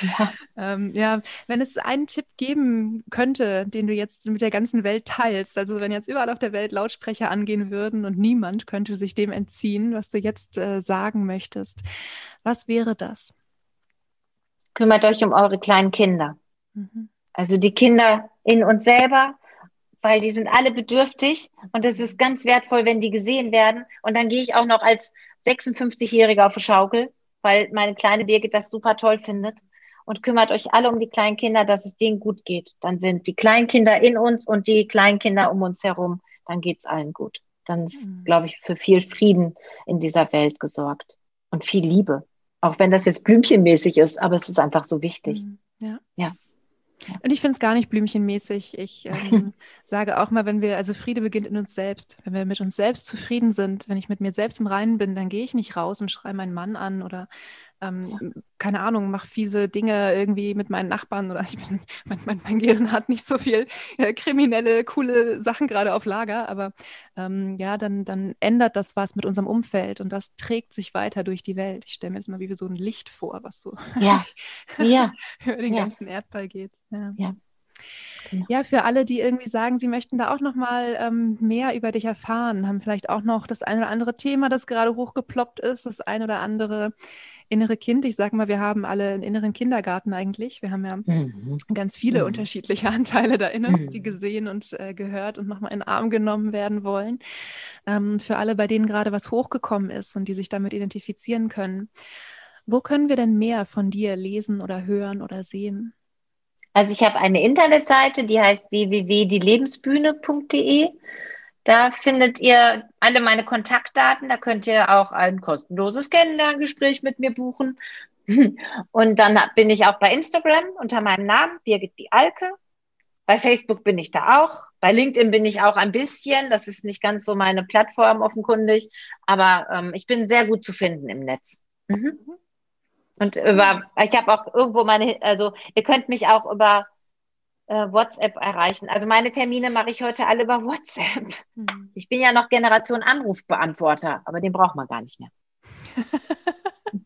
Ja. Ähm, ja, wenn es einen Tipp geben könnte, den du jetzt mit der ganzen Welt teilst, also wenn jetzt überall auf der Welt Lautsprecher angehen würden und niemand könnte sich dem entziehen, was du jetzt äh, sagen möchtest, was wäre das? Kümmert euch um eure kleinen Kinder. Mhm. Also die Kinder in uns selber, weil die sind alle bedürftig und es ist ganz wertvoll, wenn die gesehen werden. Und dann gehe ich auch noch als 56-Jährige auf die Schaukel, weil meine kleine Birgit das super toll findet. Und kümmert euch alle um die kleinen Kinder, dass es denen gut geht. Dann sind die Kleinkinder in uns und die Kleinkinder um uns herum. Dann geht es allen gut. Dann ist, mhm. glaube ich, für viel Frieden in dieser Welt gesorgt. Und viel Liebe. Auch wenn das jetzt blümchenmäßig ist, aber es ist einfach so wichtig. Mhm. Ja. ja. Und ich finde es gar nicht blümchenmäßig. Ich ähm, sage auch mal, wenn wir, also Friede beginnt in uns selbst. Wenn wir mit uns selbst zufrieden sind, wenn ich mit mir selbst im Reinen bin, dann gehe ich nicht raus und schreie meinen Mann an oder ähm, ja. keine Ahnung, mache fiese Dinge irgendwie mit meinen Nachbarn oder ich bin, mein, mein, mein Gehirn hat nicht so viel äh, kriminelle, coole Sachen gerade auf Lager, aber ähm, ja, dann, dann ändert das was mit unserem Umfeld und das trägt sich weiter durch die Welt. Ich stelle mir jetzt mal wie so ein Licht vor, was so ja. Ja. über den ja. ganzen Erdball geht. Ja. ja. Genau. Ja, für alle, die irgendwie sagen, sie möchten da auch noch mal ähm, mehr über dich erfahren, haben vielleicht auch noch das eine oder andere Thema, das gerade hochgeploppt ist, das eine oder andere innere Kind. Ich sage mal, wir haben alle einen inneren Kindergarten eigentlich. Wir haben ja mhm. ganz viele mhm. unterschiedliche Anteile da in uns, mhm. die gesehen und äh, gehört und nochmal in den Arm genommen werden wollen. Ähm, für alle, bei denen gerade was hochgekommen ist und die sich damit identifizieren können. Wo können wir denn mehr von dir lesen oder hören oder sehen? Also ich habe eine Internetseite, die heißt www.dielebensbühne.de. Da findet ihr alle meine Kontaktdaten. Da könnt ihr auch ein kostenloses Kennenlerngespräch mit mir buchen. Und dann bin ich auch bei Instagram unter meinem Namen, Birgit Bialke. Bei Facebook bin ich da auch. Bei LinkedIn bin ich auch ein bisschen. Das ist nicht ganz so meine Plattform offenkundig. Aber ähm, ich bin sehr gut zu finden im Netz. Mhm. Und über, ich habe auch irgendwo meine, also ihr könnt mich auch über äh, WhatsApp erreichen. Also meine Termine mache ich heute alle über WhatsApp. Mhm. Ich bin ja noch Generation Anrufbeantworter, aber den braucht man gar nicht mehr.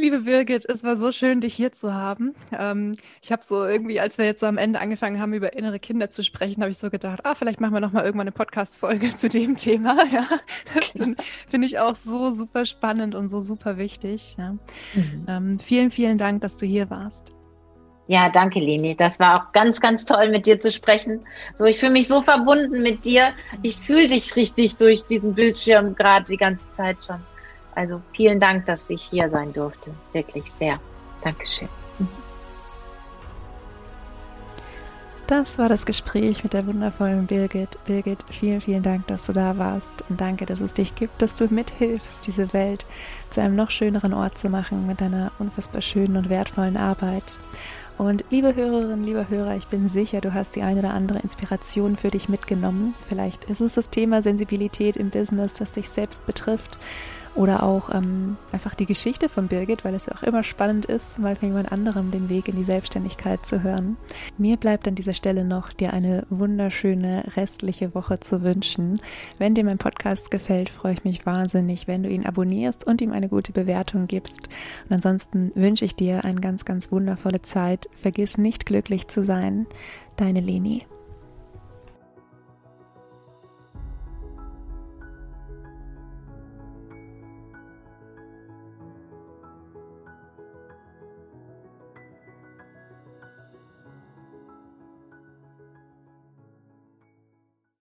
Liebe Birgit, es war so schön, dich hier zu haben. Ähm, ich habe so irgendwie, als wir jetzt so am Ende angefangen haben, über innere Kinder zu sprechen, habe ich so gedacht, ah, vielleicht machen wir noch mal irgendwann eine Podcast-Folge zu dem Thema. Ja, das finde find ich auch so super spannend und so super wichtig. Ja. Mhm. Ähm, vielen, vielen Dank, dass du hier warst. Ja, danke, Leni. Das war auch ganz, ganz toll, mit dir zu sprechen. So, ich fühle mich so verbunden mit dir. Ich fühle dich richtig durch diesen Bildschirm gerade die ganze Zeit schon. Also vielen Dank, dass ich hier sein durfte. Wirklich sehr. Dankeschön. Das war das Gespräch mit der wundervollen Birgit. Birgit, vielen, vielen Dank, dass du da warst und danke, dass es dich gibt, dass du mithilfst, diese Welt zu einem noch schöneren Ort zu machen mit deiner unfassbar schönen und wertvollen Arbeit. Und liebe Hörerinnen, lieber Hörer, ich bin sicher, du hast die eine oder andere Inspiration für dich mitgenommen. Vielleicht ist es das Thema Sensibilität im Business, das dich selbst betrifft oder auch ähm, einfach die Geschichte von Birgit, weil es ja auch immer spannend ist, mal von jemand anderem den Weg in die Selbstständigkeit zu hören. Mir bleibt an dieser Stelle noch, dir eine wunderschöne restliche Woche zu wünschen. Wenn dir mein Podcast gefällt, freue ich mich wahnsinnig, wenn du ihn abonnierst und ihm eine gute Bewertung gibst. Und ansonsten wünsche ich dir eine ganz, ganz wundervolle Zeit. Vergiss nicht glücklich zu sein. Deine Leni.